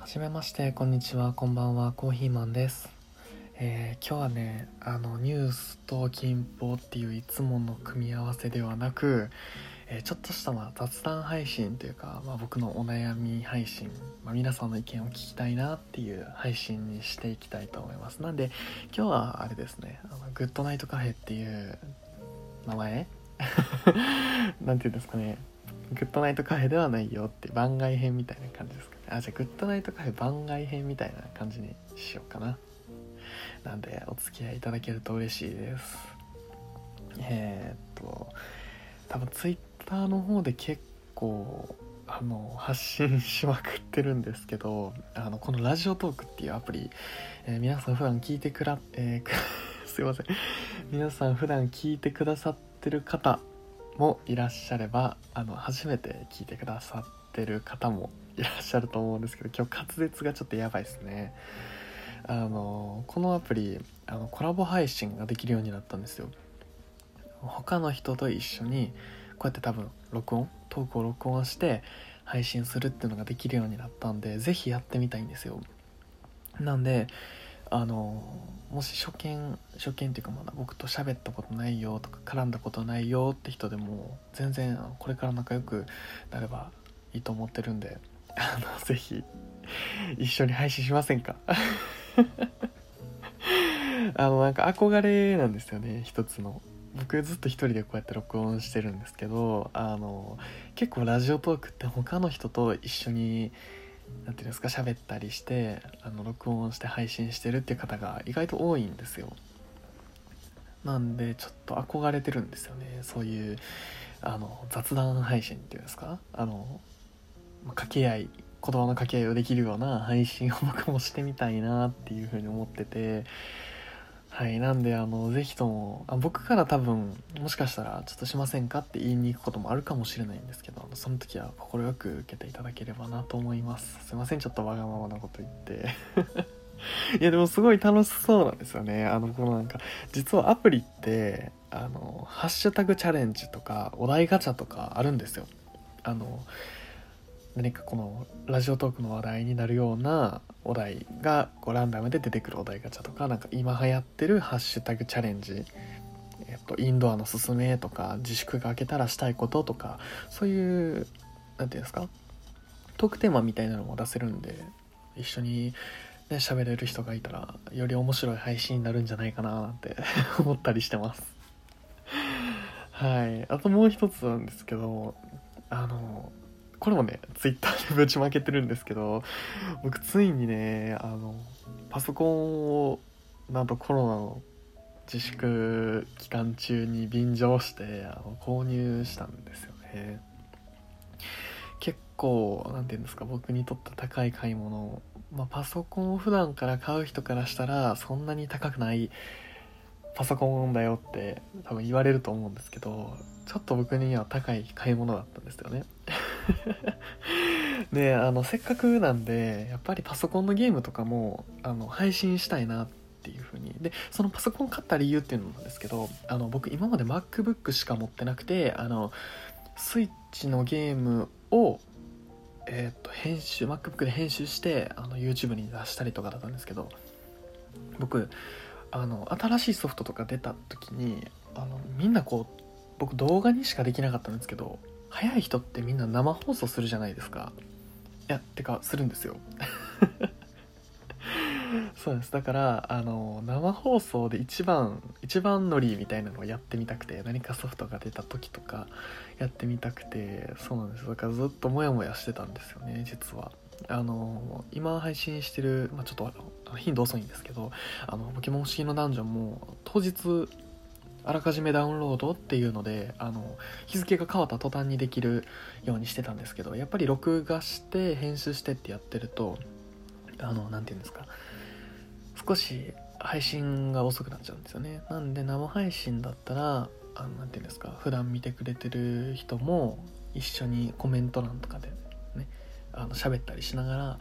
はじめましてこんにちは。こんばんは。コーヒーマンです、えー今日はねあのニュースと近報っていういつもの組み合わせではなく、えーちょっとしたまあ雑談配信というか、まあ、僕のお悩み配信、まあ、皆さんの意見を聞きたいなっていう配信にしていきたいと思います。なんで今日はあれですねあのグッドナイトカフェっていう名前 なんていうんですかねグッドナイトカフェではないよって番外編みたいな感じですかあじゃあグッドナイトカフェ番外編みたいな感じにしようかな。なんでお付き合いいただけると嬉しいです。えー、っと多分ツイッターの方で結構あの発信しまくってるんですけどあのこのラジオトークっていうアプリ、えー皆さん普段聞いてくら、えー すいません。皆さん普段聞いてくださってる方もいらっしゃればあの初めて聞いてくださってる方もいらっしゃると思うんですけど今日滑舌がちょっとやばいですね。あのこのアプリあのコラボ配信ができるようになったんですよ。他の人と一緒にこうやって多分録音トークを録音して配信するっていうのができるようになったんでぜひやってみたいんですよ。なんであのもし初見初見っていうかまだ僕と喋ったことないよとか絡んだことないよって人でも全然これから仲良くなればいいと思ってるんであのぜひ一緒に配信しませんか？あのなんか憧れなんですよね一つの。僕ずっと一人でこうやって録音してるんですけどあの結構ラジオトークって他の人と一緒になんていうんですか喋ったりしてあの録音して配信してるっていう方が意外と多いんですよ。なんでちょっと憧れてるんですよね。そういうあの雑談配信っていうんですか？あの掛け合い言葉の掛け合いをできるような配信を僕もしてみたいなっていうふうに思ってて。はいなんであのぜひともあ僕から多分もしかしたらちょっとしませんかって言いに行くこともあるかもしれないんですけどその時は快く受けていただければなと思います。すいませんちょっとわがままなこと言って。いやでもすごい楽しそうなんですよね。あのこのなんか実はアプリってあのハッシュタグチャレンジとかお題ガチャとかあるんですよ。あの何かこのラジオトークの話題になるようなお題がこうランダムで出てくるお題ガチャとかなんか今流行ってるハッシュタグチャレンジ。えっとインドアのすすめとか自粛が明けたらしたいこととかそういうなんていうんですか？トークテーマみたいなのも出せるんで一緒にね喋れる人がいたらより面白い配信になるんじゃないかななんて 思ったりしてます。はい。あともう一つなんですけどあのこれもねツイッターでぶちまけてるんですけど僕ついにねあのパソコンをなんとコロナの自粛期間中に便乗してあの購入したんですよね。結構なんていうんですか僕にとって高い買い物まあパソコンを普段から買う人からしたらそんなに高くないパソコンだよって多分言われると思うんですけどちょっと僕には高い買い物だったんですよね。であのせっかくなんでやっぱりパソコンのゲームとかもあの配信したいなっていう風に。でそのパソコン買った理由っていうのなんですけどあの僕今まで MacBook しか持ってなくてあのスイッチのゲームをえー、と編集 MacBook で編集してあの YouTube に出したりとかだったんですけど僕あの新しいソフトとか出た時にあのみんなこう僕動画にしかできなかったんですけど早い人ってみんな生放送するじゃないですか。いやてかするんですよ。そうです。だからあの生放送で一番一番乗りみたいなのをやってみたくて何かソフトが出た時とかやってみたくてそうなんですだからずっとモヤモヤしてたんですよね実は。あの今配信してる、まあ、ちょっと頻度遅いんですけどあのポケモン不思議のダンジョンも当日あらかじめダウンロードっていうのであの日付が変わった途端にできるようにしてたんですけどやっぱり録画して編集してってやってるとあの何て言うんですか少し配信が遅くなっちゃうんですよね。なんで生配信だったらあのなんて言うんですか普段見てくれてる人も一緒にコメント欄とかでねあの喋ったりしながら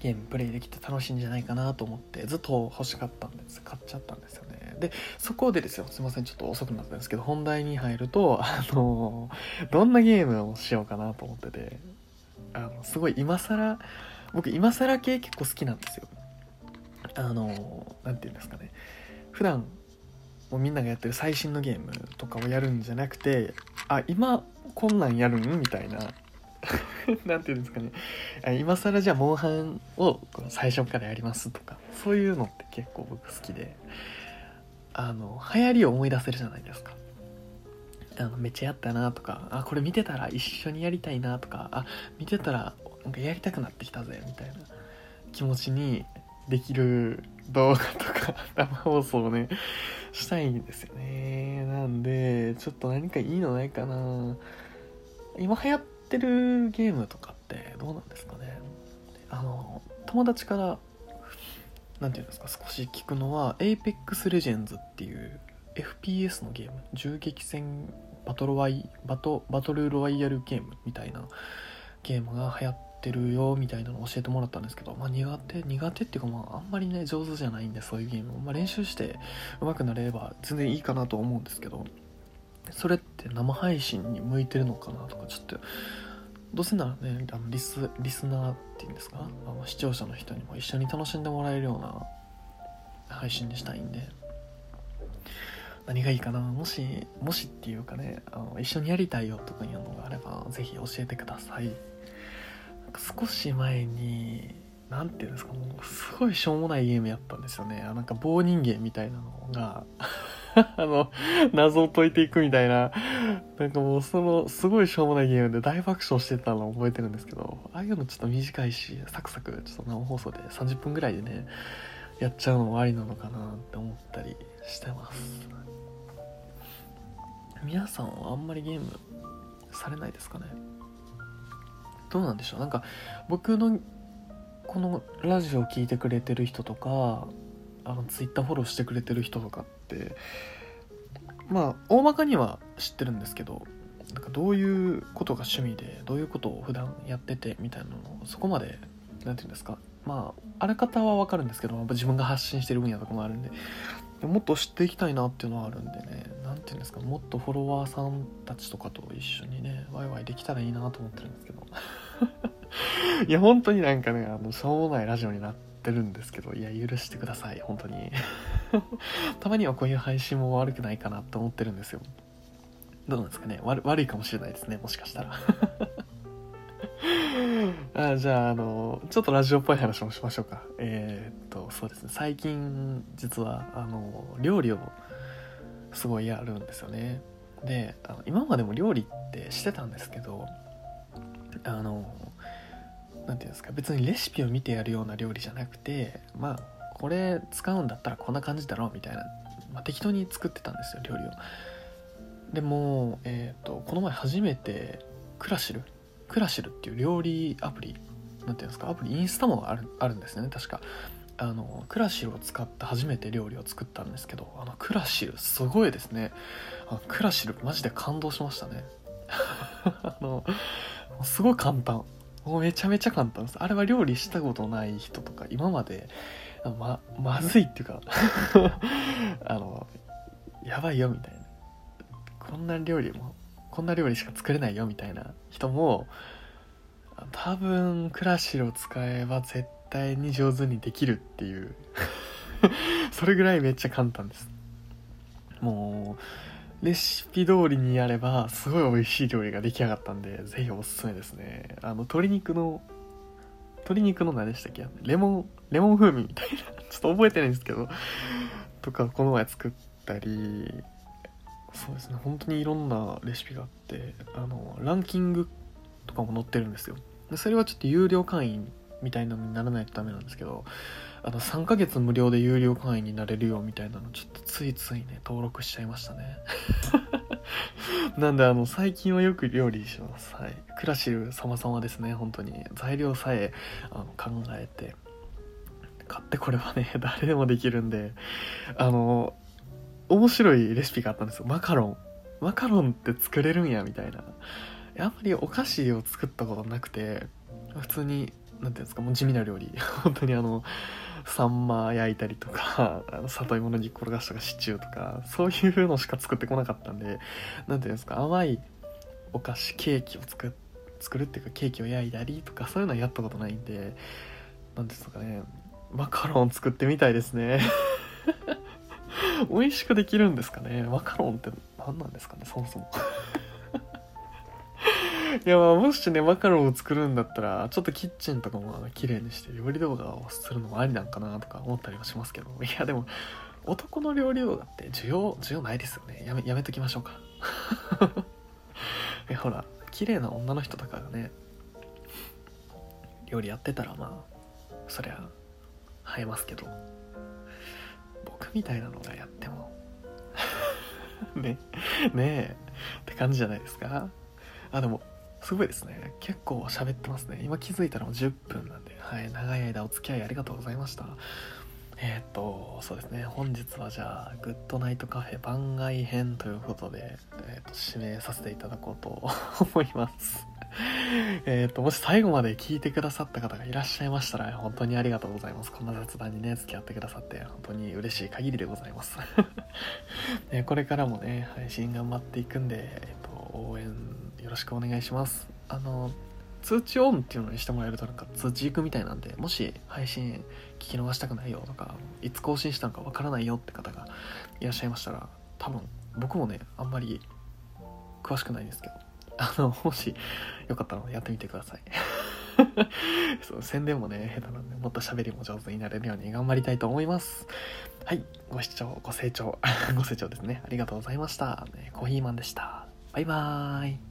ゲームプレイできて楽しいんじゃないかなと思ってずっと欲しかったんです。買っちゃったんですよね。でそこでですよ。すいません。ちょっと遅くなったんですけど本題に入るとあのどんなゲームをしようかなと思っててあのすごい今更僕今更系結構好きなんですよ。あの何て言うんですかね。普段もうみんながやってる最新のゲームとかをやるんじゃなくてあ今こんなんやるん？みたいな 何て言うんですかね。今更じゃあモンハンを最初からやりますとかそういうのって結構僕好きであの流行りを思い出せるじゃないですか。あのめっちゃやったなとかあこれ見てたら一緒にやりたいなとかあ見てたらなんかやりたくなってきたぜみたいな気持ちにできる動画とか 生放送をねしたいんですよね。なんでちょっと何かいいのないかな。今流行っててるゲームとかってどうなんですかね？あの友達から何て言うんですか？少し聞くのは Apex Legends っていう FPS のゲーム。銃撃戦バトルワイバトバトルロワイヤルゲームみたいなゲームが流行ってるよみたいなのを教えてもらったんですけど、まあ、苦手苦手っていうかまああんまりね上手じゃないんでそういうゲーム、まあ、練習して上手くなれれば全然いいかなと思うんですけどそれって生配信に向いてるのかなとかちょっとどうせならねあのリスリスナーっていうんですか？あの視聴者の人にも一緒に楽しんでもらえるような配信にしたいんで。何がいいかな？もしもしっていうかねあの一緒にやりたいよとかいうのがあれば是非教えてください。少し前に何て言うんですか？もうすごいしょうもないゲームやったんですよね。なんか棒人間みたいなのが あの謎を解いていくみたいな。なんかもうそのすごいしょうもないゲームで大爆笑してたのを覚えてるんですけどああいうのちょっと短いしサクサクちょっと生放送で30分ぐらいでねやっちゃうのもありなのかなって思ったりしてます。皆さんはあんまりゲームされないですかね？どうなんでしょう？なんか僕のこのラジオを聴いてくれてる人とかあのツイッターフォローしてくれてる人とかってまあ大まかには知ってるんですけどなんかどういうことが趣味でどういうことを普段やっててみたいなのをそこまで何て言うんですかまああらかたは分かるんですけど自分が発信してる分野とかもあるんでもっと知っていきたいなっていうのはあるんでね何て言うんですかもっとフォロワーさんたちとかと一緒にねワイワイできたらいいなと思ってるんですけど。いや本当になんかねあのしょうもないラジオになっててるんですけどいや許してください本当に。たまにはこういう配信も悪くないかなって思ってるんですよ。どうなんですかね。悪いかもしれないですねもしかしたら。あじゃああのちょっとラジオっぽい話もしましょうか。えー、っとそうですね。最近実はあの料理をすごいやるんですよね。であの今までも料理ってしてたんですけどあの何て言うんですか別にレシピを見てやるような料理じゃなくてまあこれ使うんだったらこんな感じだろうみたいな、まあ、適当に作ってたんですよ料理を。でも、えーと、この前初めてクラシルクラシルっていう料理アプリ何ていうんですかアプリインスタもあるあるんですよね確か。あのクラシルを使って初めて料理を作ったんですけどあのクラシルすごいですね。あのクラシルマジで感動しましたね。あのすごい簡単。もうめちゃめちゃ簡単です。あれは料理したことない人とか今までままずいっていうか あのやばいよみたいな。こんな料理もこんな料理しか作れないよみたいな人も多分クラシルを使えば絶対に上手にできるっていう。それぐらいめっちゃ簡単です。もうレシピ通りにやればすごい美味しい料理が出来上がったんでぜひおすすめですね。あの鶏肉の鶏肉の何でしたっけ？レモンレモン風味みたいな。ちょっと覚えてないんですけど。とかこの前作ったり。そうですね。本当にいろんなレシピがあってあのランキングとかも載ってるんですよ。それはちょっと有料会員みたいなのにならないとダメなんですけどあの3ヶ月無料で有料会員になれるよみたいなのちょっとついついね登録しちゃいましたね。なんであの最近はよく料理します。はい。クラシル様々ですね本当に。材料さえあの考えて買ってこれはね 誰でもできるんであの面白いレシピがあったんですよ。マカロン。マカロンって作れるんやみたいな。やっぱりお菓子を作ったことなくて普通にていうんですかもう地味な料理。本当にあのサンマ焼いたりとか あの里芋の煮っころがしとかシチューとかそういうのしか作ってこなかったんで何ていうんですか甘いお菓子ケーキを作作るっていうかケーキを焼いたりとかそういうのはやったことないんで何ですかねマカロン作ってみたいですね。美味しくできるんですかね。マカロンって何なんですかねそもそも。いやまあもしねマカロンを作るんだったらちょっとキッチンとかも綺麗にして料理動画をするのもありなんかなとか思ったりはしますけど。いやでも男の料理動画って需要需要ないですよね。やめやめときましょうか。えほら綺麗な女の人とかがね料理やってたらまあそりゃ映えますけど。僕みたいなのがやっても ねねえって感じじゃないですか。あでもすごいですね。結構喋ってますね。今気づいたらもう10分なんで。はい。長い間お付き合いありがとうございました。えー、っとそうですね。本日はじゃあグッドナイトカフェ番外編ということで、えー、っと指名させていただこうと 思います。えっともし最後まで聞いてくださった方がいらっしゃいましたら本当にありがとうございます。こんな雑談にね付き合ってくださって本当に嬉しい限りでございます。え これからもね配信頑張っていくんで、えっと応援よろしくお願いします。あの通知オンっていうのにしてもらえるとなんか通知行くみたいなんでもし配信聞き逃したくないよとかいつ更新したのかわからないよって方がいらっしゃいましたら多分僕もねあんまり詳しくないですけどあのもしよかったらやってみてください。そう宣伝もね下手なんでもっと喋りも上手になれるように頑張りたいと思います。はいご視聴ご清聴 ご清聴ですね。ありがとうございました、コーヒーマンでした。バイバーイ。